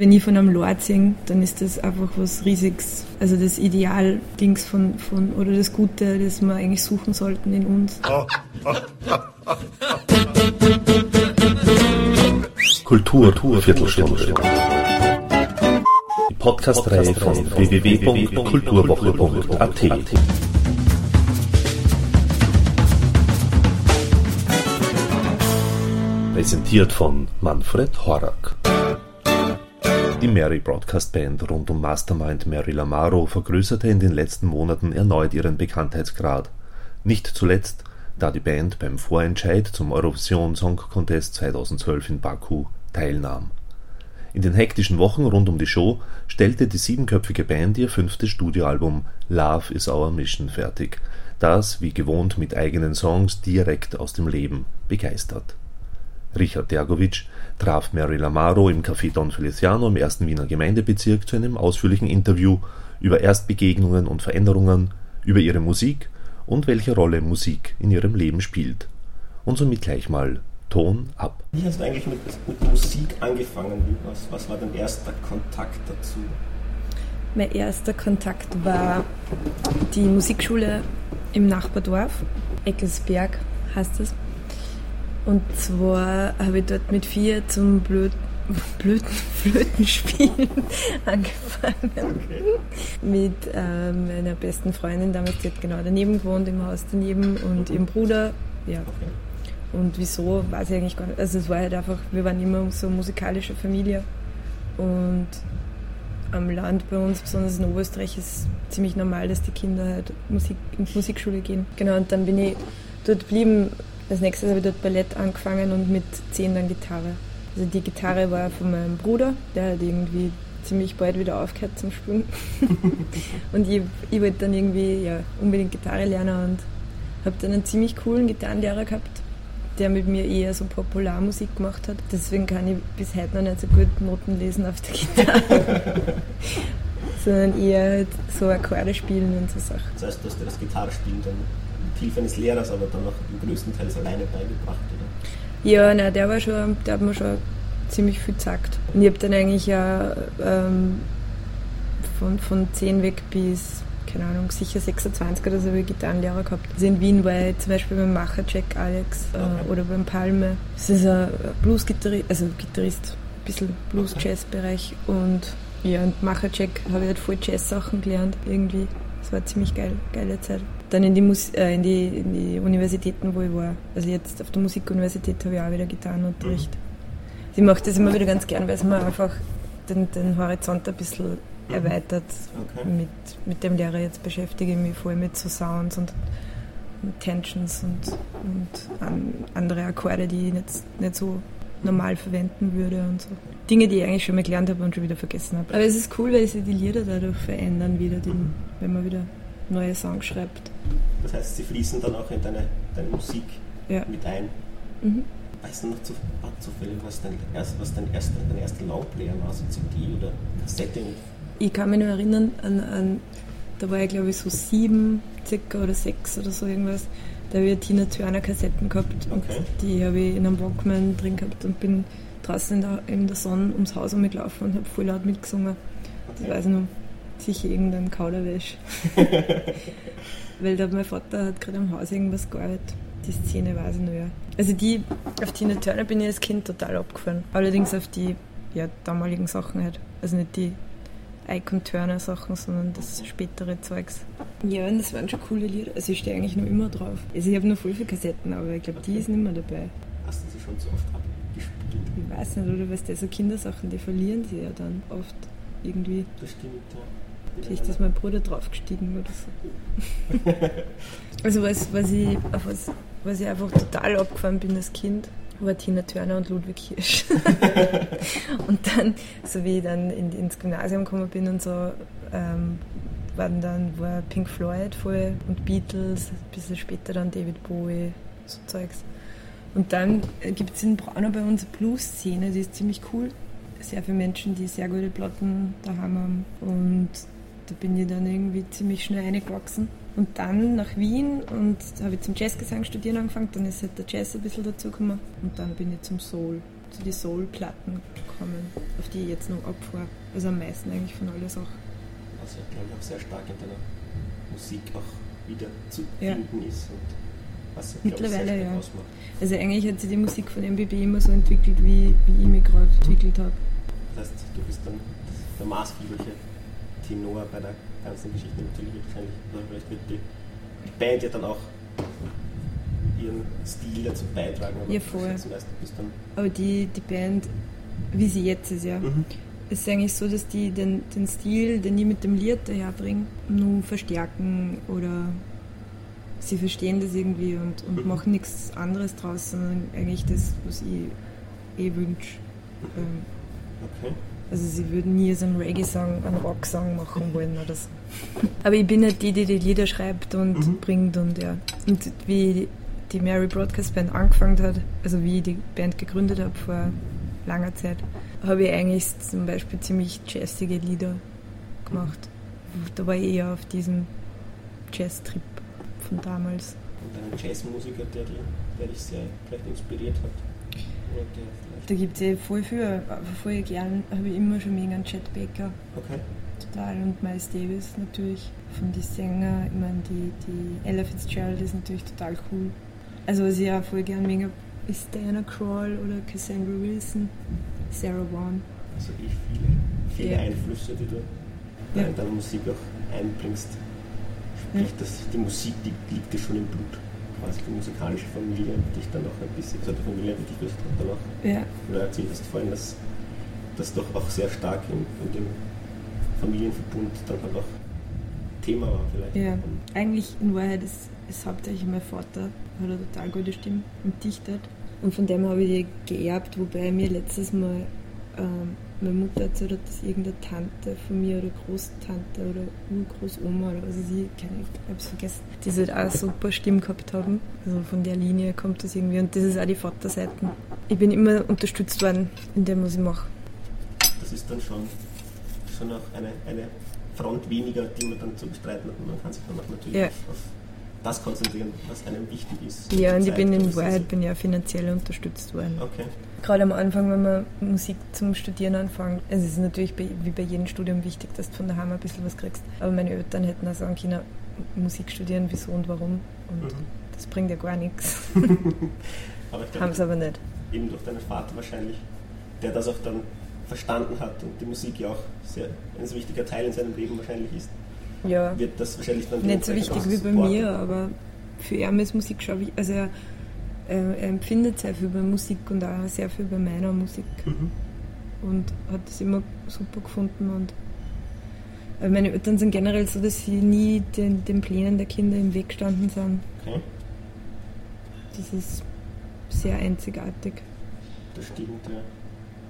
Wenn ich von einem Lord singe, dann ist das einfach was Riesiges. Also das Ideal-Dings von, von, oder das Gute, das wir eigentlich suchen sollten in uns. Kultur, Kultur Viertelstunde. Die Podcast-Reihe von www.kulturwoche.at. Präsentiert von Manfred Horak. Die Mary Broadcast Band rund um Mastermind Mary Lamaro vergrößerte in den letzten Monaten erneut ihren Bekanntheitsgrad. Nicht zuletzt, da die Band beim Vorentscheid zum Eurovision Song Contest 2012 in Baku teilnahm. In den hektischen Wochen rund um die Show stellte die siebenköpfige Band ihr fünftes Studioalbum Love is Our Mission fertig, das wie gewohnt mit eigenen Songs direkt aus dem Leben begeistert. Richard Dergovic traf Mary Lamaro im Café Don Feliciano im ersten Wiener Gemeindebezirk zu einem ausführlichen Interview über Erstbegegnungen und Veränderungen, über ihre Musik und welche Rolle Musik in ihrem Leben spielt. Und somit gleich mal Ton ab. Wie hast du eigentlich mit, mit Musik angefangen? Was, was war dein erster Kontakt dazu? Mein erster Kontakt war die Musikschule im Nachbardorf, Eckelsberg heißt es. Und zwar habe ich dort mit vier zum Blöd Blöden, Flötenspielen angefangen. Okay. Mit äh, meiner besten Freundin damals, die hat genau daneben gewohnt, im Haus daneben und ihrem Bruder. Ja. Und wieso, weiß ich eigentlich gar nicht. Also es war halt einfach, wir waren immer so musikalische Familie. Und am Land bei uns, besonders in Oberösterreich, ist ziemlich normal, dass die Kinder halt Musik, in die Musikschule gehen. Genau, und dann bin ich dort geblieben, als nächstes habe ich dort Ballett angefangen und mit zehn dann Gitarre. Also die Gitarre war von meinem Bruder, der hat irgendwie ziemlich bald wieder aufgehört zum Spielen. und ich, ich wollte dann irgendwie ja, unbedingt Gitarre lernen und habe dann einen ziemlich coolen Gitarrenlehrer gehabt, der mit mir eher so Popularmusik gemacht hat. Deswegen kann ich bis heute noch nicht so gut Noten lesen auf der Gitarre. Sondern eher halt so Akkorde spielen und so Sachen. Das heißt, du hast dir das Gitarrespielen dann Hilfe eines Lehrers, aber dann auch größtenteils alleine beigebracht, oder? Ja, nein, der war schon, der hat mir schon ziemlich viel gesagt. Und ich habe dann eigentlich ja ähm, von, von 10 weg bis, keine Ahnung, sicher 26 oder so habe ich Gitarrenlehrer gehabt. Also in Wien war ich zum Beispiel beim Macher-Jack Alex äh, okay. oder beim Palme. Das ist ein Blues-Gitarrist, also Gitarrist, ein bisschen Blues-Jazz-Bereich. Und ja, und Macher-Jack habe ich halt voll Jazz-Sachen gelernt irgendwie. Das war eine ziemlich geil, geile Zeit dann in die, Mus äh, in, die, in die Universitäten, wo ich war. Also jetzt auf der Musikuniversität habe ich auch wieder Gitarrenunterricht. Mhm. Ich mache das immer wieder ganz gern, weil es mir einfach den, den Horizont ein bisschen mhm. erweitert. Okay. Mit, mit dem Lehrer jetzt beschäftige ich mich voll mit so Sounds und, Tensions und, und an, andere Akkorde, die ich nicht, nicht so normal verwenden würde und so. Dinge, die ich eigentlich schon mal gelernt habe und schon wieder vergessen habe. Aber es ist cool, weil sich die Lieder dadurch verändern wieder, die, wenn man wieder neue Songs schreibt. Das heißt, sie fließen dann auch in deine, deine Musik ja. mit ein. Mhm. Weißt du noch zu, zufällig, was dein, was dein erster, dein erster Longplayer war, so CD oder Kassette? Ich kann mich nur erinnern, an, an da war ich glaube ich so sieben circa oder sechs oder so irgendwas. Da habe ich Tina Turner Kassetten gehabt und okay. die habe ich in einem Walkman drin gehabt und bin draußen in der, in der Sonne ums Haus umgelaufen und habe voll laut mitgesungen. Das weiß ich noch sicher irgendein Kauderwäsch. Weil da mein Vater hat gerade am Haus irgendwas gearbeitet. Die Szene weiß ich noch, ja. Also die, auf Tina Turner bin ich als Kind total abgefahren. Allerdings auf die ja, damaligen Sachen halt. Also nicht die Icon Turner Sachen, sondern das spätere Zeugs. Ja, und das waren schon coole Lieder. Also ich stehe eigentlich noch immer drauf. Also ich habe noch voll viele Kassetten, aber ich glaube, die ist nicht mehr dabei. Hast du sie schon so oft abgespielt? Ich weiß nicht, oder was das so Kindersachen, die verlieren sie ja dann oft irgendwie. Das stimmt, ja. Vielleicht ist mein Bruder draufgestiegen oder so. also was, was, ich, was, was ich einfach total abgefahren bin als Kind, war Tina Turner und Ludwig Hirsch. und dann, so wie ich dann in, ins Gymnasium gekommen bin und so, ähm, waren dann war Pink Floyd voll und Beatles, ein bisschen später dann David Bowie, so Zeugs. Und dann gibt es in Braunau bei uns eine Blues-Szene, die ist ziemlich cool. Sehr viele Menschen, die sehr gute Platten daheim haben. Und da bin ich dann irgendwie ziemlich schnell reingewachsen. Und dann nach Wien und habe ich zum Jazzgesang studieren angefangen, dann ist halt der Jazz ein bisschen dazugekommen und dann bin ich zum Soul. zu den Soul-Platten gekommen, auf die ich jetzt noch abfahre. Also am meisten eigentlich von alle Sachen. Also ich glaube auch sehr stark in deiner Musik auch wieder zu ja. finden ist und was ja, Mittlerweile ich, ja. Ausmacht. Also eigentlich hat sich die Musik von MBB immer so entwickelt, wie, wie ich mich gerade entwickelt habe. Das heißt, du bist dann der maßgebliche Tenor bei der ganzen Geschichte natürlich wahrscheinlich, oder vielleicht wird die, die Band ja dann auch ihren Stil dazu beitragen. Aber ja, voll. Aber die, die Band, wie sie jetzt ist, ja, mhm. ist eigentlich so, dass die den, den Stil, den ich mit dem Lied daherbringe, nur verstärken oder sie verstehen das irgendwie und, und mhm. machen nichts anderes draus, sondern eigentlich das, was ich eh wünsche. Mhm. Ähm, okay. Also sie würden nie so einen Reggae-Song, einen Rock-Song machen wollen oder so. Aber ich bin halt die, die die Lieder schreibt und mhm. bringt und ja. Und wie die Mary Broadcast Band angefangen hat, also wie ich die Band gegründet habe vor langer Zeit, habe ich eigentlich zum Beispiel ziemlich jazzige Lieder gemacht. Da war ich eher auf diesem Jazz-Trip von damals. Und ein Jazzmusiker, der, der dich sehr vielleicht inspiriert hat? Da gibt es eh voll viel, aber voll gern habe ich immer schon mega einen Chet Baker. Okay. Total. Und Miles Davis natürlich. Von den Sänger, ich meine, die, die Ella Fitzgerald ist natürlich total cool. Also was ich auch voll gern mega ist Diana Crawl oder Cassandra Wilson, Sarah Vaughan. Also eh viele, viele ja. Einflüsse, die du ja. in deiner Musik auch einbringst. Sprich, ja. dass die Musik, die liegt dir schon im Blut quasi die musikalische Familie dich dann auch ein bisschen, also die Familie die dich dann auch, ja. oder erzählt hast vorhin, dass das doch auch sehr stark in, in dem Familienverbund dann halt auch Thema war vielleicht. Ja, eigentlich in Wahrheit ist, ist hauptsächlich mein Vater, hat eine total gute Stimme und dichtet. Und von dem habe ich die geerbt, wobei mir letztes Mal ähm, meine Mutter erzählt hat, dass irgendeine Tante von mir oder Großtante oder Urgroßoma oder was weiß ich, keine, ich habe es vergessen, die halt auch super Stimme gehabt haben. Also von der Linie kommt das irgendwie und das ist auch die Vaterseiten. Ich bin immer unterstützt worden in dem, was ich mache. Das ist dann schon, schon auch eine, eine Front weniger, die man dann zu bestreiten hat. Man kann sich dann auch natürlich ja. auf, auf das konzentrieren, was einem wichtig ist. Ja, und ich bin in Wahrheit bin ja finanziell unterstützt worden. Okay. Gerade am Anfang, wenn man Musik zum Studieren anfängt, es ist natürlich wie bei jedem Studium wichtig, dass du von daheim ein bisschen was kriegst. Aber meine Eltern hätten auch sagen können, Musik studieren, wieso und warum. Und mhm. das bringt ja gar nichts. Haben sie aber nicht. Eben durch deinen Vater wahrscheinlich, der das auch dann verstanden hat und die Musik ja auch sehr, ein so wichtiger Teil in seinem Leben wahrscheinlich ist ja. wird das wahrscheinlich dann nicht so wichtig wie bei mir, aber für ihn ist Musik schon wichtig. Also er, er, empfindet sehr viel bei Musik und auch sehr viel bei meiner Musik. Mhm. Und hat das immer super gefunden. Und meine Eltern sind generell so, dass sie nie den, den Plänen der Kinder im Weg gestanden sind. Okay. Das ist sehr einzigartig. Das stimmt, ja.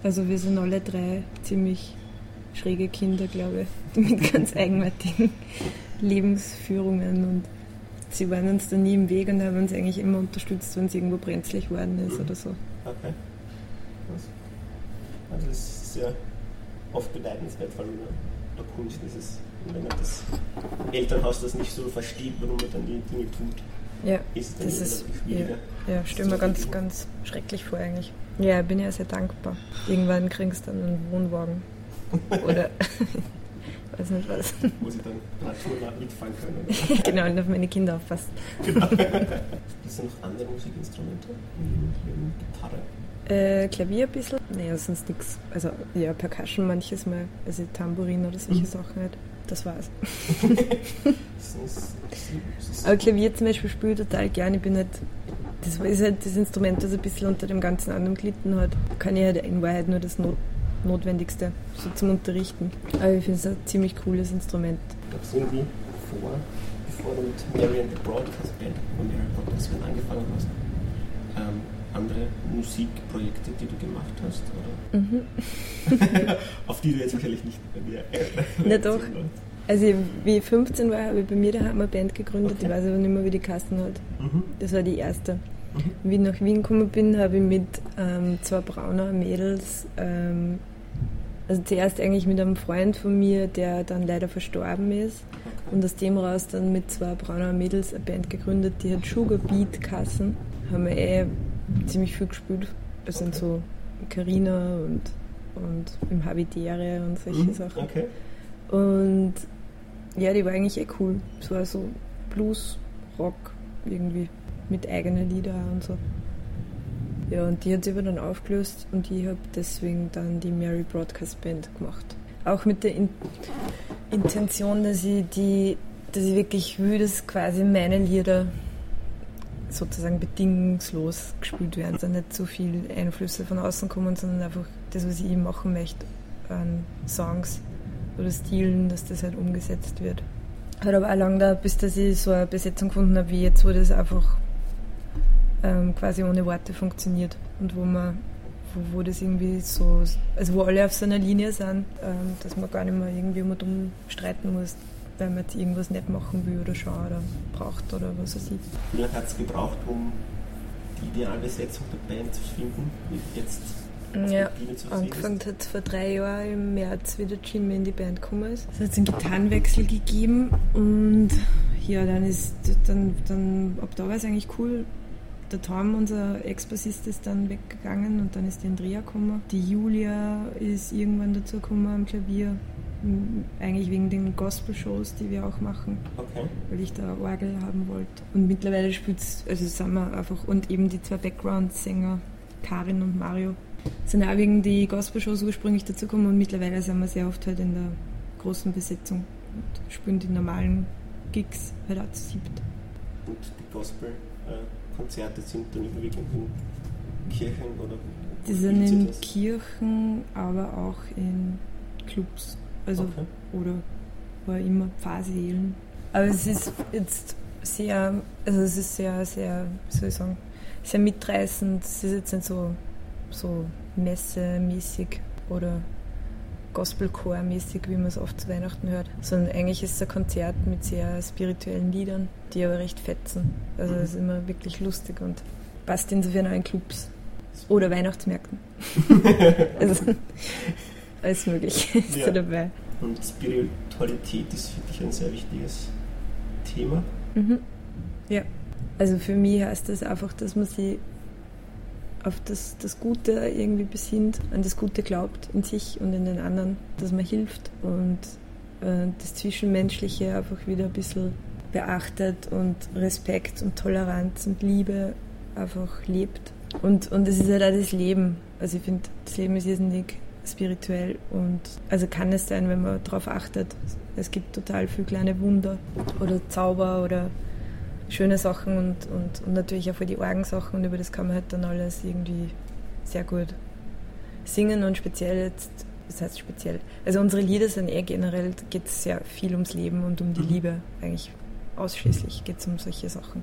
Also wir sind alle drei ziemlich schräge Kinder, glaube ich, mit ganz eigenartigen Lebensführungen und sie waren uns da nie im Weg und haben uns eigentlich immer unterstützt, wenn es irgendwo brenzlig geworden ist mhm. oder so. Okay. Also das ist sehr oft bedeutenswert, vor allem in der Kunst ist es, wenn man das Elternhaus das nicht so versteht, warum man dann die Dinge tut. Ja, ist das ist schwieriger. Ja, ja stelle mir ganz, ganz schrecklich vor eigentlich. Ja, bin ja sehr dankbar. Irgendwann kriegst du dann einen Wohnwagen. Oder weiß nicht was. Muss ich dann naturnah mitfahren können. genau, und auf meine Kinder aufpassen. Genau. Gibt es noch andere Musikinstrumente? Neben Gitarre? Äh, Klavier ein bisschen. Naja, sonst nichts. Also ja, Percussion manches Mal. Also Tambourin oder solche mhm. Sachen halt. Das war's. Aber Klavier zum Beispiel spiele ich total gerne. Ich bin halt das ist halt das Instrument, das ein bisschen unter dem ganzen anderen gelitten hat. Kann ich halt in Wahrheit nur das Not Notwendigste so zum Unterrichten. Aber ich finde es ein ziemlich cooles Instrument. Gab es irgendwie vor, bevor du mit Marian the Broadcast Band oder Marian Broadcast Band angefangen hast, ähm, andere Musikprojekte, die du gemacht hast? Oder? Mhm. Auf die du jetzt wahrscheinlich nicht mehr Na doch. Also wie ich 15 war, habe ich bei mir daheim eine Band gegründet, okay. ich weiß aber nicht mehr, wie die Kasten hat. Mhm. Das war die erste. Wie ich nach Wien gekommen bin, habe ich mit ähm, zwei brauner Mädels ähm, also zuerst eigentlich mit einem Freund von mir, der dann leider verstorben ist. Und aus dem raus dann mit zwei brauner Mädels eine Band gegründet, die hat Sugar Beat Kassen. Haben wir eh ziemlich viel gespielt. Das sind so Carina und, und im Habitäre und solche Mhm, Sachen. Okay. Und ja, die war eigentlich eh cool. Es war so Blues, Rock irgendwie mit eigenen Liedern und so. Ja, und die hat sich aber dann aufgelöst und ich habe deswegen dann die Mary Broadcast Band gemacht. Auch mit der In Intention, dass ich die, dass ich wirklich will, dass quasi meine Lieder sozusagen bedingungslos gespielt werden, also nicht so viel Einflüsse von außen kommen, sondern einfach das, was ich machen möchte an Songs oder Stilen, dass das halt umgesetzt wird. Hat aber auch lange gedauert, bis dass ich so eine Besetzung gefunden habe wie jetzt, wo das einfach ähm, quasi ohne Worte funktioniert und wo man wo, wo das irgendwie so, also wo alle auf so einer Linie sind, ähm, dass man gar nicht mehr irgendwie um und um streiten muss, weil man jetzt irgendwas nicht machen will oder schaut oder braucht oder was weiß ich. Wie lange hat es gebraucht, um die Idealbesetzung der Band zu finden? Wie Jetzt Ja, Angefangen hat vor drei Jahren im März, wie der Jimmy in die Band gekommen ist. Es hat einen Gitarrenwechsel gegeben und ja, dann ist dann, dann ab da war es eigentlich cool. Der Tom, unser Ex-Bassist, ist dann weggegangen und dann ist die Andrea gekommen. Die Julia ist irgendwann dazu gekommen am Klavier. Eigentlich wegen den Gospel-Shows, die wir auch machen Okay. weil ich da Orgel haben wollte. Und mittlerweile spielt also sind wir einfach, und eben die zwei Background-Sänger, Karin und Mario, sind auch wegen die Gospel-Shows ursprünglich dazugekommen und mittlerweile sind wir sehr oft halt in der großen Besetzung und spielen die normalen Gigs halt auch zu siebt. Und die Gospel-Konzerte sind dann überwiegend in Kirchen oder Die wo sind in das? Kirchen, aber auch in Clubs. Also Okay. oder war immer Pfarrseelen. Aber es ist jetzt sehr, also es ist sehr, sehr, wie soll ich sagen, sehr mitreißend. Es ist jetzt nicht so, so messemäßig oder Gospelchor-mäßig, wie man es oft zu Weihnachten hört, sondern eigentlich ist es ein Konzert mit sehr spirituellen Liedern, die aber recht fetzen. Also es ist immer wirklich lustig und passt insofern auch in Clubs oder Weihnachtsmärkten. also alles Mögliche ist Ja. da dabei. Und Spiritualität ist für dich ein sehr wichtiges Thema. Mhm. Ja. Also für mich heißt das einfach, dass man sich auf das, das Gute irgendwie besinnt, an das Gute glaubt in sich und in den anderen, dass man hilft und äh, das Zwischenmenschliche einfach wieder ein bisschen beachtet und Respekt und Toleranz und Liebe einfach lebt. Und, und es ist halt auch das Leben. Also ich finde, das Leben ist irrsinnig spirituell und also kann es sein, wenn man darauf achtet. Es gibt total viele kleine Wunder oder Zauber oder schöne Sachen und, und, und natürlich auch für die Orgensachen und über das kann man halt dann alles irgendwie sehr gut singen und speziell jetzt, das heißt speziell, also unsere Lieder sind eh generell, geht es sehr viel ums Leben und um die Mhm. Liebe, eigentlich ausschließlich geht es um solche Sachen.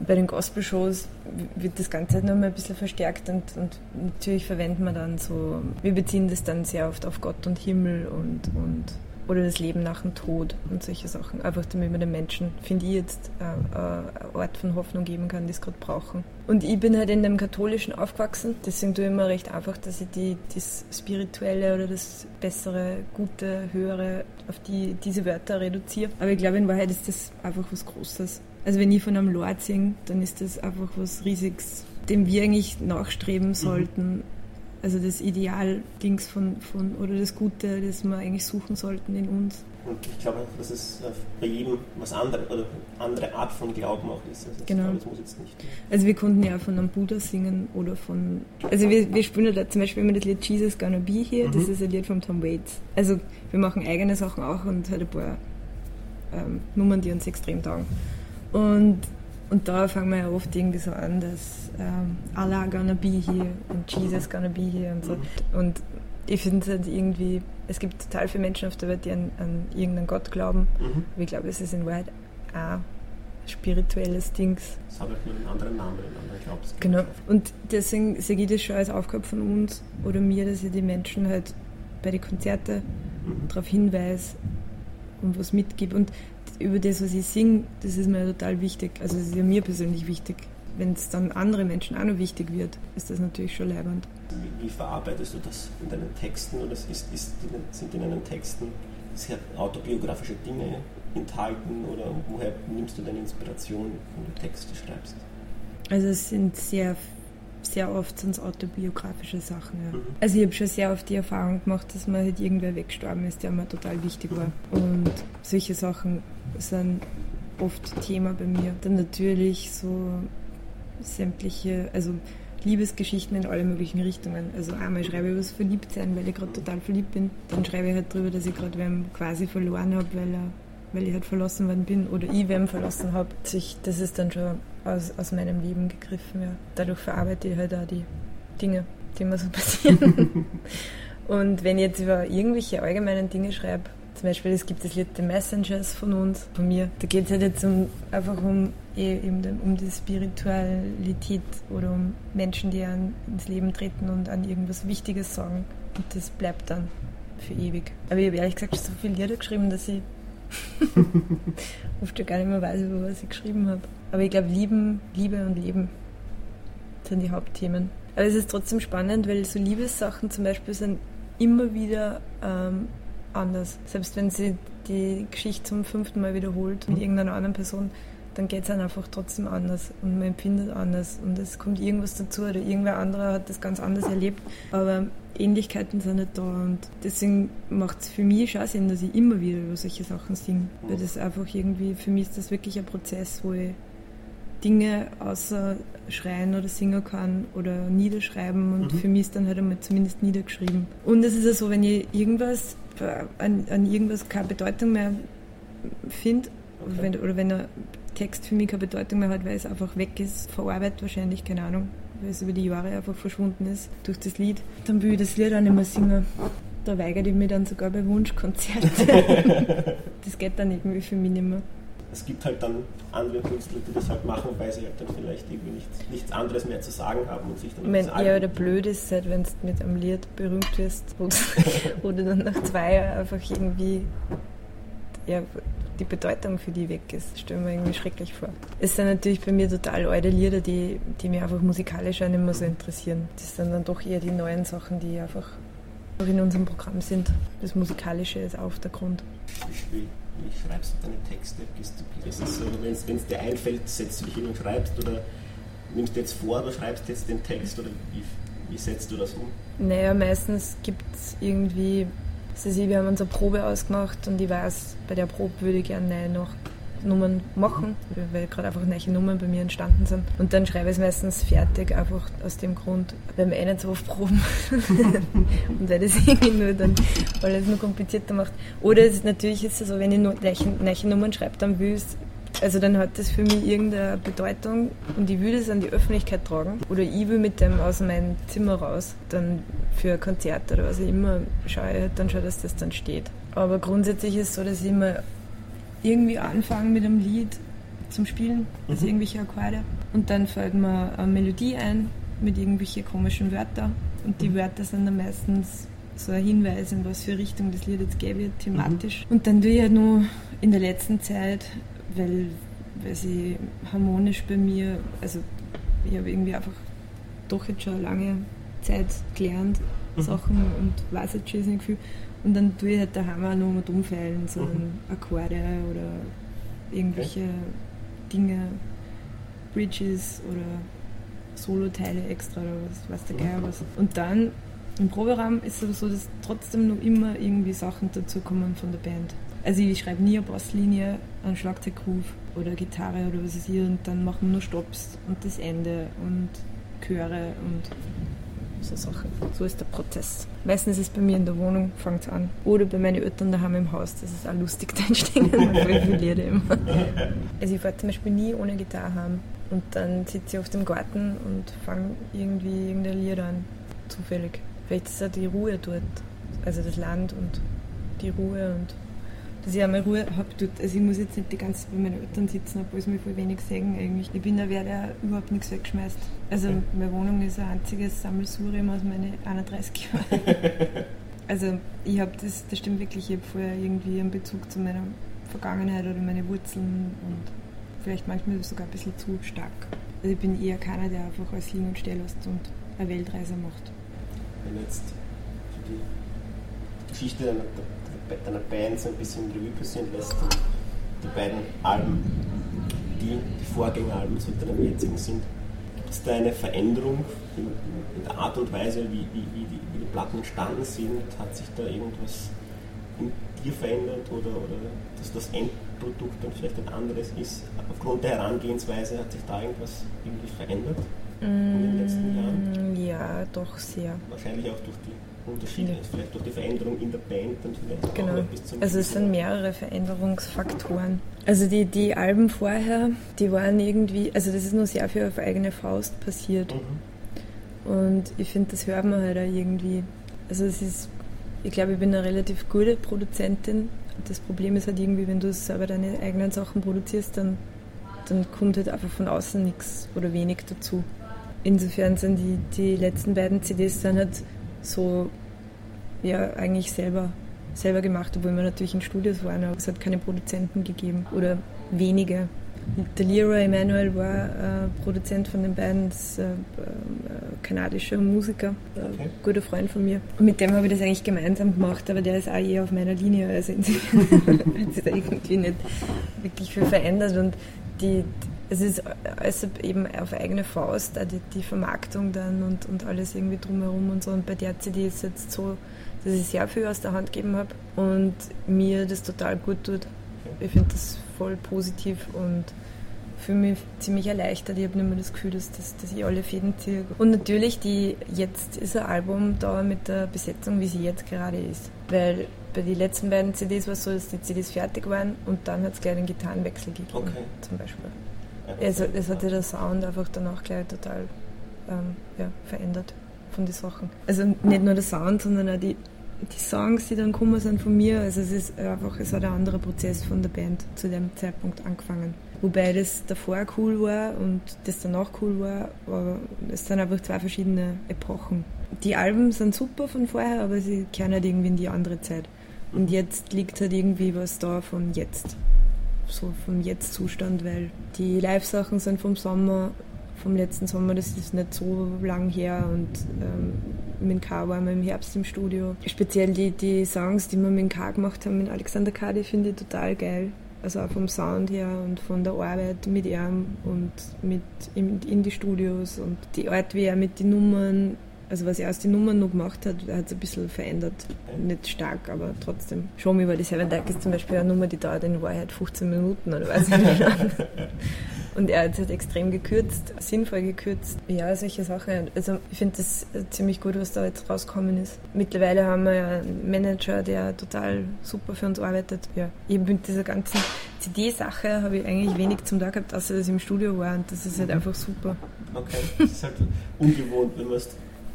Bei den Gospel-Shows wird das Ganze halt noch mal ein bisschen verstärkt und, und natürlich verwenden wir dann so, wir beziehen das dann sehr oft auf Gott und Himmel und, und oder das Leben nach dem Tod und solche Sachen. Einfach damit man den Menschen, finde ich jetzt, äh, äh, einen Ort von Hoffnung geben kann, die es gerade brauchen. Und ich bin halt in dem Katholischen aufgewachsen, deswegen tue ich immer recht einfach, dass ich die, das Spirituelle oder das Bessere, Gute, Höhere auf die, diese Wörter reduziere. Aber ich glaube, in Wahrheit ist das einfach was Großes. Also wenn ich von einem Lord singe, dann ist das einfach was Riesiges, dem wir eigentlich nachstreben sollten. Also das Ideal-Dings von, von, oder das Gute, das wir eigentlich suchen sollten in uns. Und ich glaube auch, dass es äh, bei jedem was anderes oder andere Art von Glauben auch ist. Also Genau. glaube, es muss jetzt nicht. Also wir konnten ja von einem Buddha singen oder von... Also wir, wir spielen da zum Beispiel immer das Lied Jesus Gonna Be Here, das Mhm. ist ein Lied von Tom Waits. Also wir machen eigene Sachen auch und halt ein paar ähm, Nummern, die uns extrem taugen. Und, und da fangen wir ja oft irgendwie so an, dass ähm, Allah gonna be here und Jesus gonna be here und so. Und ich finde es halt irgendwie, es gibt total viele Menschen auf der Welt, die an, an irgendeinen Gott glauben. Mhm. Aber ich glaube, es ist in Wahrheit auch spirituelles Dings. Es hat halt nur einen anderen Namen, einen anderen Glaubensgrund. Genau. Und deswegen sehe ich das schon als Aufgabe von uns oder mir, dass ich die Menschen halt bei den Konzerten Mhm. darauf hinweise und was mitgebe. Und über das, was ich singe, das ist mir total wichtig. Also das ist ja mir persönlich wichtig. Wenn es dann andere Menschen auch noch wichtig wird, ist das natürlich schon leibend. Wie, wie verarbeitest du das in deinen Texten oder ist, ist, sind in deinen Texten sehr autobiografische Dinge enthalten oder woher nimmst du deine Inspiration, wenn du Texte schreibst? Also es sind sehr sehr oft sind es autobiografische Sachen. Ja. Mhm. Also ich habe schon sehr oft die Erfahrung gemacht, dass mir halt irgendwer weggestorben ist, der mir total wichtig war. Und solche Sachen sind oft Thema bei mir. Dann natürlich so sämtliche, also Liebesgeschichten in alle möglichen Richtungen. Also einmal schreibe ich über das Verliebtsein, weil ich gerade total verliebt bin. Dann schreibe ich halt darüber, dass ich gerade wem quasi verloren habe, weil, weil ich halt verlassen worden bin oder ich wem verlassen habe. Das ist dann schon aus, aus meinem Leben gegriffen. Ja. Dadurch verarbeite ich halt auch die Dinge, die mir so passieren. Und wenn ich jetzt über irgendwelche allgemeinen Dinge schreibe, zum Beispiel, es gibt das Lied The Messengers von uns, von mir. Da geht es halt jetzt um, einfach um, eh, um die Spiritualität oder um Menschen, die an, ins Leben treten und an irgendwas Wichtiges sagen. Und das bleibt dann für ewig. Aber ich habe ehrlich gesagt so viele Lieder geschrieben, dass ich oft schon gar nicht mehr weiß, über was ich geschrieben habe. Aber ich glaube, Lieben, Liebe und Leben sind die Hauptthemen. Aber es ist trotzdem spannend, weil so Liebessachen zum Beispiel sind immer wieder ähm, anders. Selbst wenn sie die Geschichte zum fünften Mal wiederholt mit mhm. irgendeiner anderen Person, dann geht es dann einfach trotzdem anders und man empfindet anders und es kommt irgendwas dazu oder irgendwer anderer hat das ganz anders erlebt, aber Ähnlichkeiten sind nicht da und deswegen macht es für mich schon Sinn, dass ich immer wieder über solche Sachen singe, weil das einfach irgendwie, für mich ist das wirklich ein Prozess, wo ich Dinge außer schreien oder singen kann oder niederschreiben und mhm. für mich ist dann halt einmal zumindest niedergeschrieben. Und es ist ja so, wenn ich irgendwas an, an irgendwas keine Bedeutung mehr finde okay. oder wenn ein Text für mich keine Bedeutung mehr hat, weil es einfach weg ist, verarbeitet wahrscheinlich, keine Ahnung, weil es über die Jahre einfach verschwunden ist durch das Lied, dann will ich das Lied auch nicht mehr singen. Da weigere ich mich dann sogar bei Wunschkonzerten. das geht dann irgendwie für mich nicht mehr es gibt halt dann andere Künstler, die das halt machen, weil sie halt dann vielleicht irgendwie nichts, nichts anderes mehr zu sagen haben und sich dann. Ich meine, eher der blöd ist, halt, wenn du mit einem Lied berühmt wirst, wo du dann nach zwei Jahren einfach irgendwie ja, die Bedeutung für die weg ist. Das stelle mir irgendwie schrecklich vor. Es sind natürlich bei mir total alte Lieder, die, die mich einfach musikalisch auch nicht mehr so interessieren. Das sind dann doch eher die neuen Sachen, die einfach in unserem Programm sind. Das Musikalische ist auf der Grund. Wie, wie schreibst du deine Texte? Ist es so, wenn es dir einfällt, setzt du dich hin und schreibst oder nimmst du jetzt vor oder schreibst jetzt den Text oder wie, wie setzt du das um? Naja, meistens gibt es irgendwie, also wir haben unsere Probe ausgemacht und ich weiß, bei der Probe würde ich gerne noch Nummern machen, weil gerade einfach neue Nummern bei mir entstanden sind. Und dann schreibe ich es meistens fertig, einfach aus dem Grund, weil wir eh nicht so oft proben und weil das irgendwie nur dann alles nur komplizierter macht. Oder es ist, natürlich ist es so, wenn ich neue Nummern schreibe, dann will ich also dann hat das für mich irgendeine Bedeutung und ich will das an die Öffentlichkeit tragen oder ich will mit dem aus meinem Zimmer raus, dann für ein Konzert oder was auch immer, schaue ich halt dann schon, dass das dann steht. Aber grundsätzlich ist es so, dass ich immer irgendwie anfangen mit einem Lied zum Spielen, also mhm. irgendwelche Akkorde. Und dann fällt mir eine Melodie ein mit irgendwelchen komischen Wörtern. Und die mhm. Wörter sind dann meistens so ein Hinweis, in was für Richtung das Lied jetzt gehen wird, thematisch. Mhm. Und dann tue ich halt nur in der letzten Zeit, weil, weil sie harmonisch bei mir, also ich habe irgendwie einfach doch jetzt schon lange Zeit gelernt, mhm. Sachen und weiß jetzt schon das Gefühl. Und dann tue ich halt daheim auch noch mit umfällen, so mhm. Akkorde oder irgendwelche okay. Dinge, Bridges oder Solo-Teile extra oder was weiß der Geier was. Und dann im Proberaum ist es aber so, dass trotzdem noch immer irgendwie Sachen dazukommen von der Band. Also ich schreibe nie eine Basslinie, einen Schlagzeuggroove oder Gitarre oder was ist hier und dann machen wir nur Stops und das Ende und Chöre und so Sachen. So ist der Prozess. Meistens ist es bei mir in der Wohnung, fängt es an. Oder bei meinen Eltern daheim im Haus. Das ist auch lustig, da entstehen viele Lieder immer. Also ich fahre zum Beispiel nie ohne Gitarre heim. Und dann sitze ich auf dem Garten und fange irgendwie irgendein Lied an. Zufällig. Vielleicht ist auch die Ruhe dort. Also das Land und die Ruhe und dass ich einmal Ruhe habe. Also ich muss jetzt nicht die ganze Zeit bei meinen Eltern sitzen, obwohl sie mir voll wenig sagen eigentlich. Ich bin da wer, der überhaupt nichts wegschmeißt. Also okay. meine Wohnung ist ein einziges Sammelsurium aus meinen 31 Jahren. also ich habe das, das stimmt wirklich, ich habe vorher irgendwie einen Bezug zu meiner Vergangenheit oder meine Wurzeln und vielleicht manchmal sogar ein bisschen zu stark. Also ich bin eher keiner, der einfach alles liegen und stehen lässt und eine Weltreise macht. Wenn jetzt die Geschichte deiner deiner Band so ein bisschen Revue passieren lässt. Die beiden Alben, die die Vorgängeralben zu deinem jetzigen sind. es da eine Veränderung in, der Art und Weise, wie, wie, wie, die, wie, die, Platten entstanden sind? Hat sich da irgendwas in dir verändert oder, oder dass das Endprodukt dann vielleicht ein anderes ist? Aufgrund der Herangehensweise hat sich da irgendwas irgendwie verändert mm, in den letzten Jahren? Ja, doch sehr. Wahrscheinlich auch durch die Unterschiede, ja. vielleicht durch die Veränderung in der Band dann vielleicht genau. auch bis zum Also es sind mehrere Veränderungsfaktoren. Also die, die Alben vorher, die waren irgendwie, also das ist nur sehr viel auf eigene Faust passiert. Mhm. Und ich finde, das hört man halt auch irgendwie. Also es ist, ich glaube, ich bin eine relativ gute Produzentin. Das Problem ist halt irgendwie, wenn du selber deine eigenen Sachen produzierst, dann, dann kommt halt einfach von außen nichts oder wenig dazu. Insofern sind die, die letzten beiden CDs dann halt so ja eigentlich selber, selber gemacht, obwohl wir natürlich in Studios waren, aber es hat keine Produzenten gegeben oder wenige. Der Leroy Emanuel war äh, Produzent von den beiden, das, äh, äh, kanadischer Musiker, äh, okay. guter Freund von mir. Und mit dem habe ich das eigentlich gemeinsam gemacht, aber der ist auch eher auf meiner Linie, also hat sich da irgendwie nicht wirklich viel verändert und die, es ist also eben auf eigene Faust, die, die Vermarktung dann und, und alles irgendwie drumherum und so. Und bei der CD ist es jetzt so, dass ich sehr viel aus der Hand gegeben habe und mir das total gut tut. Ich finde das voll positiv und fühle mich ziemlich erleichtert. Ich habe nicht mehr das Gefühl, dass, dass, dass ich alle Fäden ziehe. Und natürlich, die, jetzt ist ein Album da mit der Besetzung, wie sie jetzt gerade ist. Weil bei den letzten beiden CDs war es so, dass die CDs fertig waren und dann hat es gleich einen Gitarrenwechsel gegeben, okay. zum Beispiel. Also es hat ja der Sound einfach danach gleich total ähm, ja, verändert von den Sachen. Also nicht nur der Sound, sondern auch die, die Songs, die dann gekommen sind von mir. Also es ist einfach, es hat ein anderer Prozess von der Band zu dem Zeitpunkt angefangen. Wobei das davor cool war und das danach cool war, aber es sind einfach zwei verschiedene Epochen. Die Alben sind super von vorher, aber sie kehren halt irgendwie in die andere Zeit. Und jetzt liegt halt irgendwie was da von jetzt so vom Jetzt-Zustand, weil die Live-Sachen sind vom Sommer, vom letzten Sommer, das ist nicht so lang her und ähm, mit K waren wir im Herbst im Studio. Speziell die, die Songs, die wir mit K gemacht haben, mit Alexander K, die finde ich total geil. Also auch vom Sound her und von der Arbeit mit ihm und mit in, in die Studios und die Art, wie er mit den Nummern also was er aus den Nummern noch gemacht hat, hat es ein bisschen verändert. Nicht stark, aber trotzdem. Show Me by the Seven Dark ist zum Beispiel eine Nummer, die dauert in Wahrheit 15 Minuten oder weiß ich nicht. Und er hat es halt extrem gekürzt, sinnvoll gekürzt. Ja, solche Sachen. Also ich finde das ziemlich gut, was da jetzt rausgekommen ist. Mittlerweile haben wir ja einen Manager, der total super für uns arbeitet. Ja, eben mit dieser ganzen CD-Sache habe ich eigentlich wenig zum Tag gehabt, außer dass ich im Studio war und das ist halt mhm. einfach super. Okay, das ist halt ungewohnt, wenn man es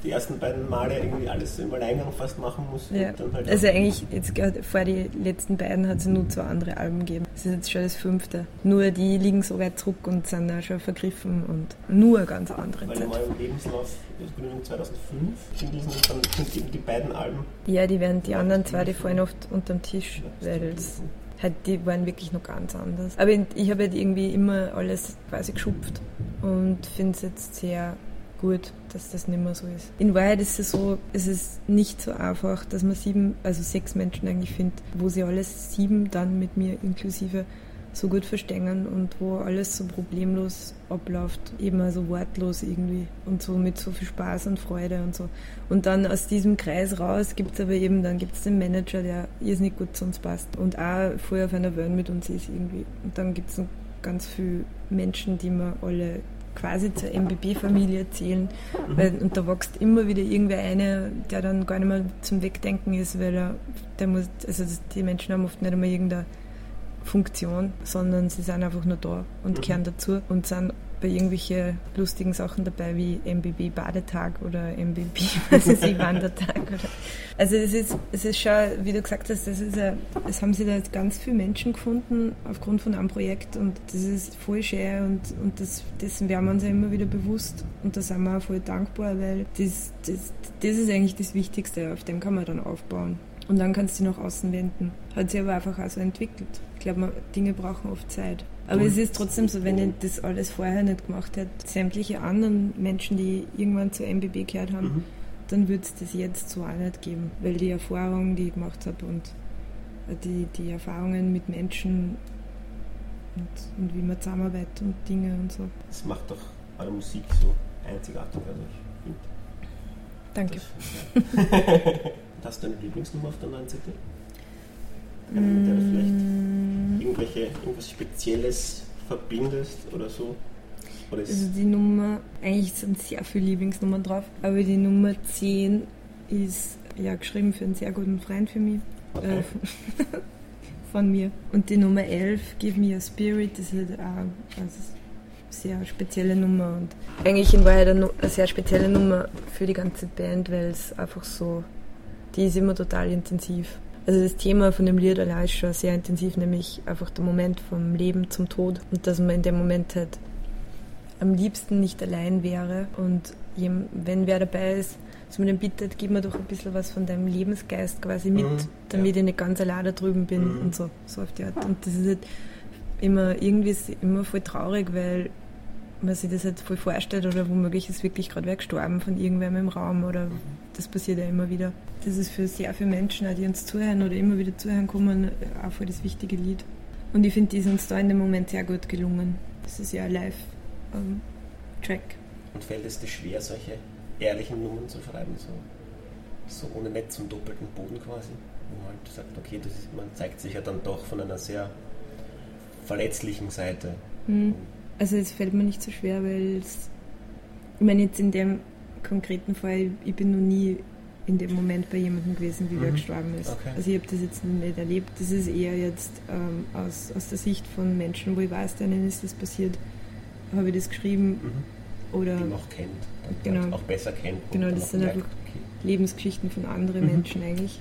die ersten beiden Male irgendwie alles im Alleingang fast machen muss. Ja. Halt also eigentlich, jetzt vor die letzten beiden hat es nur zwei andere Alben gegeben. Das ist jetzt schon das fünfte. Nur die liegen so weit zurück und sind auch schon vergriffen und nur ganz andere Weil Zeit. Weil im Lebenslauf, das Gründung 2005, sind, dann, sind die, die beiden Alben. Ja, die werden, die anderen zwei, die fallen oft unterm Tisch, weil es halt, die waren wirklich noch ganz anders. Aber ich habe halt irgendwie immer alles quasi geschupft und finde es jetzt sehr gut, dass das nicht mehr so ist. In Wahrheit ist es so, es ist nicht so einfach, dass man sieben, also sechs Menschen eigentlich findet, wo sie alles sieben dann mit mir inklusive so gut verstehen und wo alles so problemlos abläuft, eben also wortlos irgendwie und so mit so viel Spaß und Freude und so. Und dann aus diesem Kreis raus gibt es aber eben, dann gibt es den Manager, der nicht gut zu uns passt und auch voll auf einer Welt mit uns ist irgendwie. Und dann gibt es ganz viele Menschen, die wir alle quasi zur MBB-Familie zählen. Mhm. Weil, und da wächst immer wieder irgendwer eine, der dann gar nicht mehr zum Wegdenken ist, weil er, der muss, also die Menschen haben oft nicht einmal irgendeine Funktion, sondern sie sind einfach nur da und mhm. kehren dazu und sind bei irgendwelchen lustigen Sachen dabei wie MBB Badetag oder MBB was ich, Wandertag. Oder. Also es ist, es ist schon, wie du gesagt hast, das ist ein, es haben sich da ganz viele Menschen gefunden aufgrund von einem Projekt und das ist voll schön und, und das, dessen werden wir uns ja immer wieder bewusst und da sind wir auch voll dankbar, weil das, das, das ist eigentlich das Wichtigste, auf dem kann man dann aufbauen. Und dann kannst du nach außen wenden. Hat sich aber einfach auch so entwickelt. Ich glaube, Dinge brauchen oft Zeit. Aber es ist trotzdem so, wenn ich das alles vorher nicht gemacht hätte, sämtliche anderen Menschen, die irgendwann zur MBB gehört haben, mhm. dann würde es das jetzt so auch nicht geben. Weil die Erfahrungen, die ich gemacht habe und die, die Erfahrungen mit Menschen und, und wie man zusammenarbeitet und Dinge und so. Das macht doch eurer Musik so einzigartig. Also ich Danke. Hast du eine Lieblingsnummer auf der neuen CD? Mit der du vielleicht mm. irgendwelche, irgendwas Spezielles verbindest oder so? Oder also die Nummer, eigentlich sind sehr viele Lieblingsnummern drauf, aber die Nummer 10 ist ja geschrieben für einen sehr guten Freund für mich. Okay. Äh, von mir. Und die Nummer 11, Give Me a Spirit, ist halt auch eine sehr spezielle Nummer. Und eigentlich in Wahrheit eine, eine sehr spezielle Nummer für die ganze Band, weil es einfach so, die ist immer total intensiv. Also das Thema von dem Lied allein ist schon sehr intensiv, nämlich einfach der Moment vom Leben zum Tod und dass man in dem Moment halt am liebsten nicht allein wäre und wenn wer dabei ist, dass man den bittet, gib mir doch ein bisschen was von deinem Lebensgeist quasi mit, mhm, damit ja. ich nicht ganz allein da drüben bin mhm. und so, so auf die Art. Und das ist halt immer irgendwie immer voll traurig, weil man sich das halt voll vorstellt oder womöglich ist wirklich gerade wer gestorben von irgendwem im Raum oder das passiert ja immer wieder. Das ist für sehr viele Menschen, die uns zuhören oder immer wieder zuhören kommen, auch voll das wichtige Lied. Und ich finde, die ist uns da in dem Moment sehr gut gelungen. Das ist ja ein Live-Track. Ähm, und fällt es dir schwer, solche ehrlichen Nummern zu schreiben, so, so ohne Netz zum doppelten Boden quasi. Wo man halt sagt, okay, ist, man zeigt sich ja dann doch von einer sehr verletzlichen Seite. Mhm. Also es fällt mir nicht so schwer, weil es, ich meine jetzt in dem konkreten Fall, ich bin noch nie in dem Moment bei jemandem gewesen, wie mhm. wer gestorben ist. Okay. Also ich habe das jetzt nicht erlebt. Das ist eher jetzt ähm, aus, aus der Sicht von Menschen, wo ich weiß, denen ist das passiert, habe ich das geschrieben. Mhm oder die noch kennt, genau, auch besser kennt. Genau, das sind einfach okay. Lebensgeschichten von anderen mhm. Menschen eigentlich.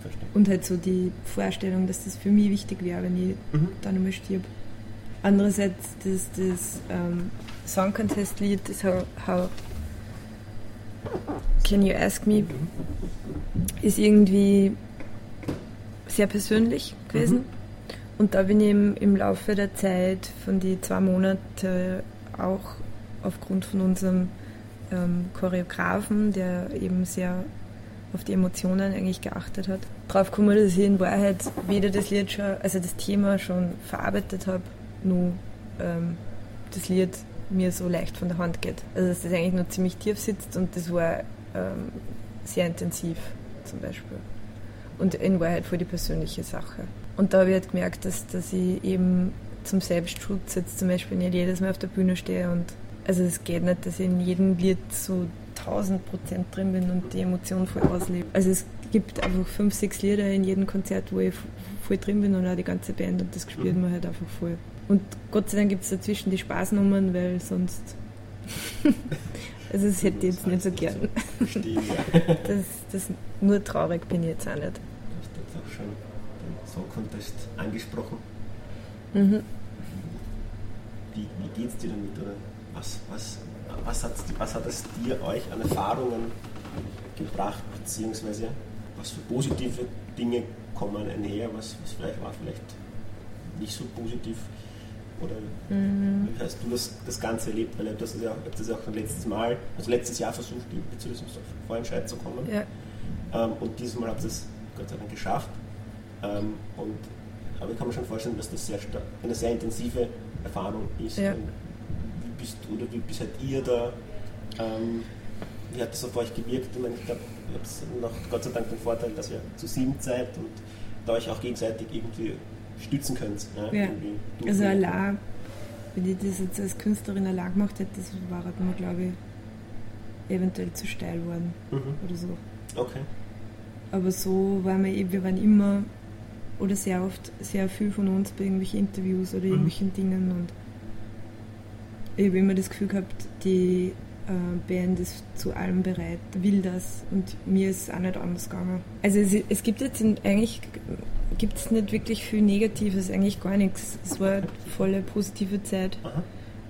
Verstehe. Und halt so die Vorstellung, dass das für mich wichtig wäre, wenn ich mhm. dann einmal stirb. Andererseits das, das ähm, Song Contest Lied, das how, how Can You Ask Me, ist irgendwie sehr persönlich gewesen. Mhm. Und da bin ich im, im Laufe der Zeit von die zwei Monate auch aufgrund von unserem ähm, Choreografen, der eben sehr auf die Emotionen eigentlich geachtet hat. Darauf kommen, dass ich in Wahrheit weder das Lied schon, also das Thema schon verarbeitet habe, nur ähm, das Lied mir so leicht von der Hand geht. Also dass das eigentlich nur ziemlich tief sitzt und das war ähm, sehr intensiv zum Beispiel. Und in Wahrheit voll die persönliche Sache. Und da habe ich halt gemerkt, dass, dass ich eben zum Selbstschutz jetzt zum Beispiel nicht jedes Mal auf der Bühne stehe und also es geht nicht, dass ich in jedem Lied so 1000 Prozent drin bin und die Emotion voll auslebe. Also es gibt einfach fünf, sechs Lieder in jedem Konzert, wo ich voll drin bin und auch die ganze Band und das spielt man halt einfach voll. Und Gott sei Dank gibt es dazwischen die Spaßnummern, weil sonst. also das hätte ich jetzt nicht so gern. das, das, nur traurig bin ich jetzt auch nicht. Du hast jetzt auch schon den Song Contest angesprochen. Mhm. Wie, wie geht es dir damit? Oder was, was, was, hat, was hat es dir euch an Erfahrungen gebracht, beziehungsweise was für positive Dinge kommen einher, was, was vielleicht war vielleicht nicht so positiv? Oder mhm. wie hast du das, das Ganze erlebt? Weil du hast ja, das ja auch letztes Mal, also letztes Jahr versucht, zu diesem Vorentscheid zu kommen. Ja. Ähm, und dieses Mal habt ihr es Gott sei Dank geschafft. Ähm, und, aber ich kann mir schon vorstellen, dass das sehr eine sehr intensive Erfahrung ist. Ja bist oder wie seid ihr da? Ähm, wie hat das auf euch gewirkt? Ich meine, ich glaube, ihr habt noch Gott sei Dank den Vorteil, dass ihr zu sieben seid und da euch auch gegenseitig irgendwie stützen könnt. Ja. Also allein, wenn ich das jetzt als Künstlerin allein gemacht hätte, das war halt mir, glaube ich, eventuell zu steil worden mhm. oder so. Okay. Aber so waren wir, wir waren immer oder sehr oft sehr viel von uns bei irgendwelchen Interviews oder mhm. irgendwelchen Dingen und ich habe immer das Gefühl gehabt, die äh, Band ist zu allem bereit, will das und mir ist es auch nicht anders gegangen. Also es, es gibt jetzt in, eigentlich gibt es nicht wirklich viel Negatives, eigentlich gar nichts. Es war eine volle positive Zeit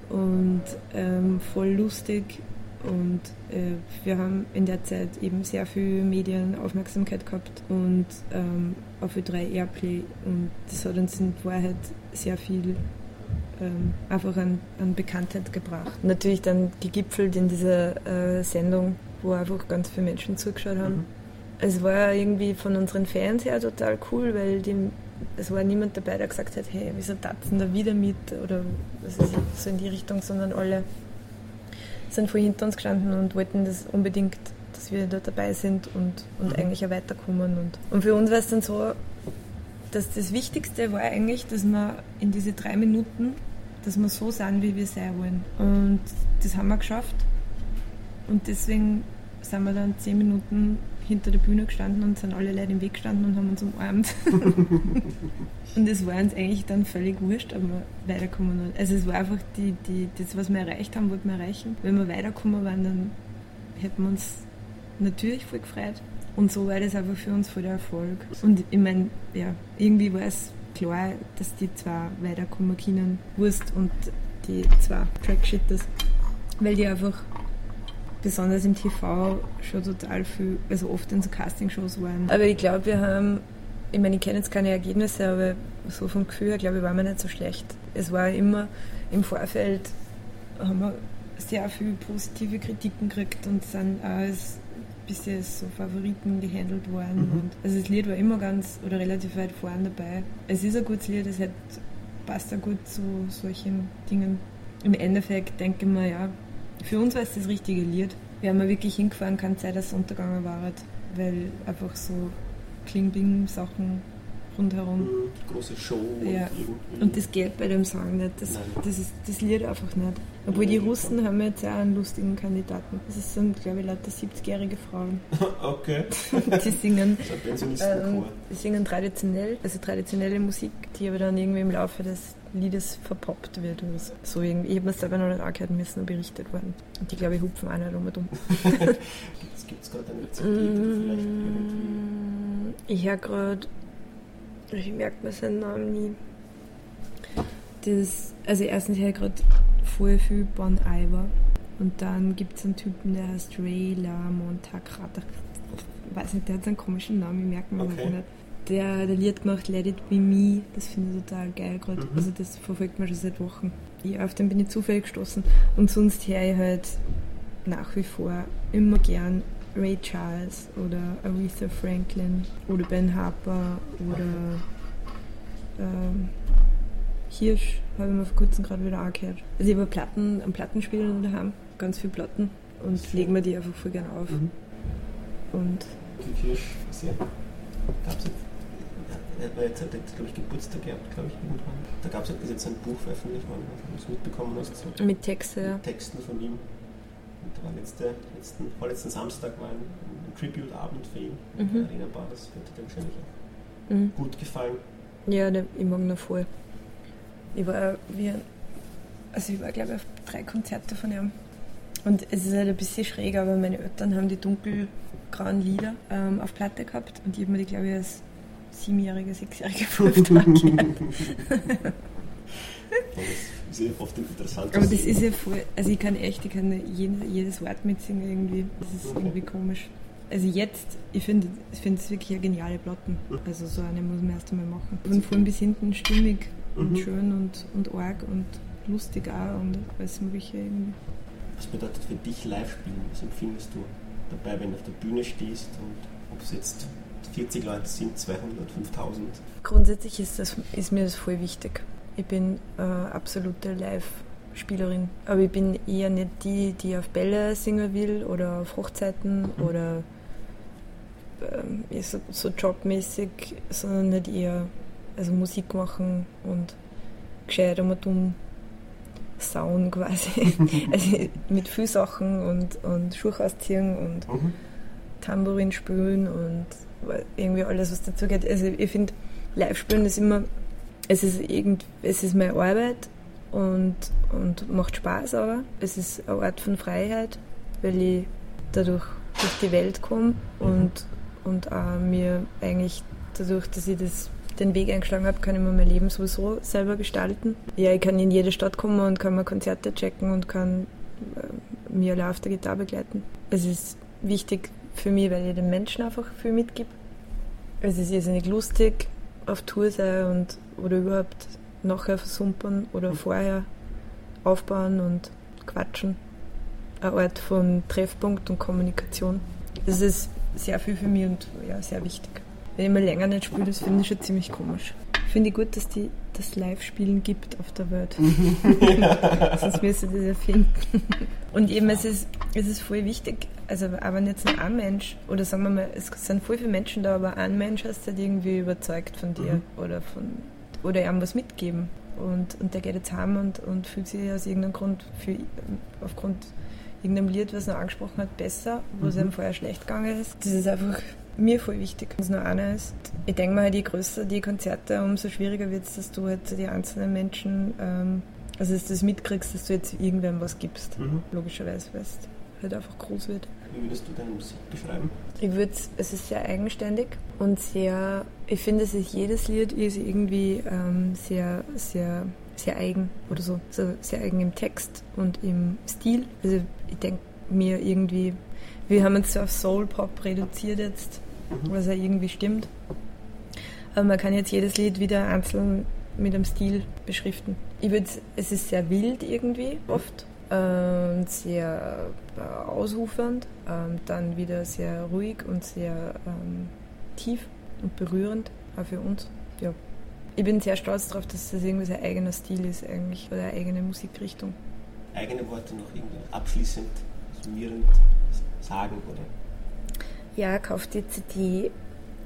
und ähm, voll lustig und äh, wir haben in der Zeit eben sehr viel Medienaufmerksamkeit gehabt und ähm, auf Ö3 Airplay und das hat uns in Wahrheit sehr viel ähm, einfach an, an, Bekanntheit gebracht. Natürlich dann gegipfelt in dieser äh, Sendung, wo einfach ganz viele Menschen zugeschaut haben. Mhm. Es war irgendwie von unseren Fans her total cool, weil die, es war niemand dabei, der gesagt hat, hey, wieso tatzen da wieder mit oder was ist so in die Richtung, sondern alle sind vor hinter uns gestanden und wollten das unbedingt, dass wir da dabei sind und, und mhm. eigentlich auch weiterkommen. Und, und für uns war es dann so, dass das Wichtigste war eigentlich, dass wir in diese drei Minuten, dass wir so sind, wie wir sein wollen. Und das haben wir geschafft. Und deswegen sind wir dann zehn Minuten hinter der Bühne gestanden und sind alle Leute im Weg gestanden und haben uns umarmt. und es war uns eigentlich dann völlig wurscht, aber weiterkommen. Also es war einfach die, die, das, was wir erreicht haben, wollten wir erreichen. Wenn wir weiterkommen waren, dann hätten wir uns natürlich voll gefreut. Und so war das einfach für uns voll der Erfolg. Und ich meine, ja, irgendwie war es klar, dass die zwei weiterkommen können, Wurst und die zwei Trackshitters, weil die einfach besonders im TV schon total viel, also oft in so Castingshows waren. Aber ich glaube, wir haben, ich meine, ich kenne jetzt keine Ergebnisse, aber so vom Gefühl her, glaube ich, waren wir nicht so schlecht. Es war immer im Vorfeld, haben wir sehr viele positive Kritiken gekriegt und sind auch als bisschen so Favoriten gehandelt worden. Mhm. Und also das Lied war immer ganz oder relativ weit vorne dabei. Es ist ein gutes Lied, es hat, passt auch gut zu solchen Dingen. Im Endeffekt denke ich mir, ja, für uns war es das richtige Lied. Wir haben wirklich hingefahren, keine Zeit, dass es untergegangen war, weil einfach so Kling-Bing-Sachen rundherum. Mhm, große Show. Ja. Und, und das geht bei dem Song nicht. Das, das ist das Lied einfach nicht. Obwohl die Russen haben jetzt ja einen lustigen Kandidaten. Das sind, glaube ich, lauter 70-jährige Frauen. okay. die singen, ähm, singen traditionell, also traditionelle Musik, die aber dann irgendwie im Laufe des Liedes verpoppt wird. Oder so. so irgendwie. Ich habe mir selber noch nicht angehört müssen, berichtet worden. Und die, glaube ich, hupfen auch nicht um und um. Gibt es gerade eine Rezept, vielleicht mm, Ich höre gerade, ich merke mir seinen Namen nie. Das, also erstens höre ich gerade voll viel Bon Iver. Und dann gibt es einen Typen, der heißt Ray La Montakrata. Ich weiß nicht, der hat so einen komischen Namen, ich merke mir okay. nicht der, der Lied gemacht, Let It Be Me, das finde ich total geil gerade. Mhm. Also das verfolgt man schon seit Wochen. Ja, auf den bin ich zufällig gestoßen. Und sonst höre ich halt nach wie vor immer gern Ray Charles oder Aretha Franklin oder Ben Harper oder ähm, Hirsch habe ich mir vor kurzem gerade wieder angehört. Also ich habe Platten, einen Plattenspieler daheim, ganz viele Platten und lege mir die einfach voll gern auf. Mhm. Und Hirsch, sehr. Gab es er jetzt, hat jetzt, glaube ich, Geburtstag gehabt, glaube ich, irgendwann. Da gab es jetzt ein Buch veröffentlicht worden, wenn du es mitbekommen hast. So. Mit Texte. Mit Texten von ihm. Und da war letzte, letzten, vorletzten Samstag war ein, ein Tribute-Abend für ihn mhm. in der Arena Bar. Das wird dir wahrscheinlich auch mhm. gut gefallen. Ja, der, ich mag ihn voll. Ich war, wie, also ich war, glaube ich, auf drei Konzerte von ihm. Und es ist halt ein bisschen schräg, aber meine Eltern haben die dunkelgrauen Lieder ähm, auf Platte gehabt und ich habe mir die, glaube ich, als siebenjährige, sechsjährige Fünftage. das ist ja oft interessant. Aber das ist ja voll, also ich kann echt, ich kann jedes Wort mitsingen irgendwie. Das ist irgendwie komisch. Also jetzt, ich finde ich find es wirklich eine geniale Platten. Also so eine muss man erst einmal machen. Von vorn bis hinten stimmig und mhm. schön und, und arg und lustig auch und alles mögliche irgendwie. Was bedeutet für dich live spielen? Was empfindest du dabei, wenn du auf der Bühne stehst und ob es jetzt 40 Leute sind, 200, 5000. Grundsätzlich ist, das, ist mir das voll wichtig. Ich bin äh, absolute Live-Spielerin. Aber ich bin eher nicht die, die auf Bälle singen will oder auf Hochzeiten mhm. oder äh, so, so jobmäßig, sondern nicht eher also Musik machen und gescheit um und um sauen quasi. also mit viel Sachen und, und Schuhe ausziehen und mhm. Tambourin spielen und irgendwie alles, was dazu geht. Also ich finde, Live-Spielen ist immer, es ist, irgend, es ist meine Arbeit und, und macht Spaß aber. Es ist eine Art von Freiheit, weil ich dadurch durch die Welt komme und, und auch mir eigentlich dadurch, dass ich das, den Weg eingeschlagen habe, kann ich mir mein Leben sowieso selber gestalten. Ja, ich kann in jede Stadt kommen und kann mir Konzerte checken und kann äh, mir alle auf der Gitarre begleiten. Es ist wichtig, für mich, weil ich den Menschen einfach viel mitgebe. Es ist irrsinnig lustig, auf Tour sein und oder überhaupt nachher versumpern oder mhm. vorher aufbauen und quatschen. Ein Ort von Treffpunkt und Kommunikation. Das ist sehr viel für mich und ja, sehr wichtig. Wenn ich mal länger nicht spiele, das finde ich schon ziemlich komisch. Finde ich gut, dass die das Live-Spielen gibt auf der Welt. Sonst müsste das erfinden. Und eben, es ist, es ist voll wichtig, also aber jetzt nur ein Mensch, oder sagen wir mal, es sind voll viele Menschen da, aber ein Mensch hast du halt irgendwie überzeugt von dir mhm. oder von oder ihm was mitgeben. Und, und der geht jetzt heim und, und fühlt sich aus irgendeinem Grund für, aufgrund irgendeinem Lied, was er angesprochen hat, besser, wo es mhm. ihm vorher schlecht gegangen ist. Das ist einfach mir voll wichtig, wenn es nur einer ist. Ich denke mal, je größer die Konzerte, umso schwieriger wird es, dass du halt die einzelnen Menschen, ähm, also dass du das mitkriegst, dass du jetzt irgendwem was gibst. Mhm. Logischerweise, weil es halt einfach groß wird. Wie würdest du deine Musik beschreiben? Ich würde, es ist sehr eigenständig und sehr, ich finde, es ist jedes Lied ist irgendwie ähm, sehr, sehr, sehr eigen oder so, so sehr eigen im Text und im Stil. Also ich denke mir irgendwie, wir haben uns auf Soul Pop reduziert jetzt, mhm. was ja irgendwie stimmt. Aber man kann jetzt jedes Lied wieder einzeln mit einem Stil beschriften. Ich würde, es ist sehr wild irgendwie oft äh, sehr äh, ausufernd, äh, dann wieder sehr ruhig und sehr ähm, tief und berührend, auch für uns. Ja. Ich bin sehr stolz darauf, dass das irgendwie sein eigener Stil ist eigentlich, oder eine eigene Musikrichtung. Eigene Worte noch irgendwie abschließend, summierend sagen, oder? Ja, kauft die CD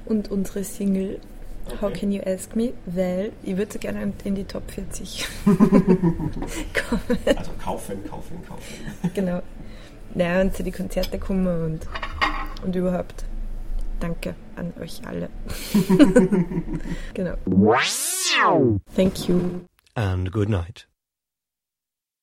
und unsere Single Okay. How Can You Ask Me? Weil ich würde so gerne in die Top 40 kommen. Also kaufen, kaufen, kaufen. Genau. Naja, und zu die Konzerte kommen und, und überhaupt. Danke an euch alle. genau. Thank you. And good night.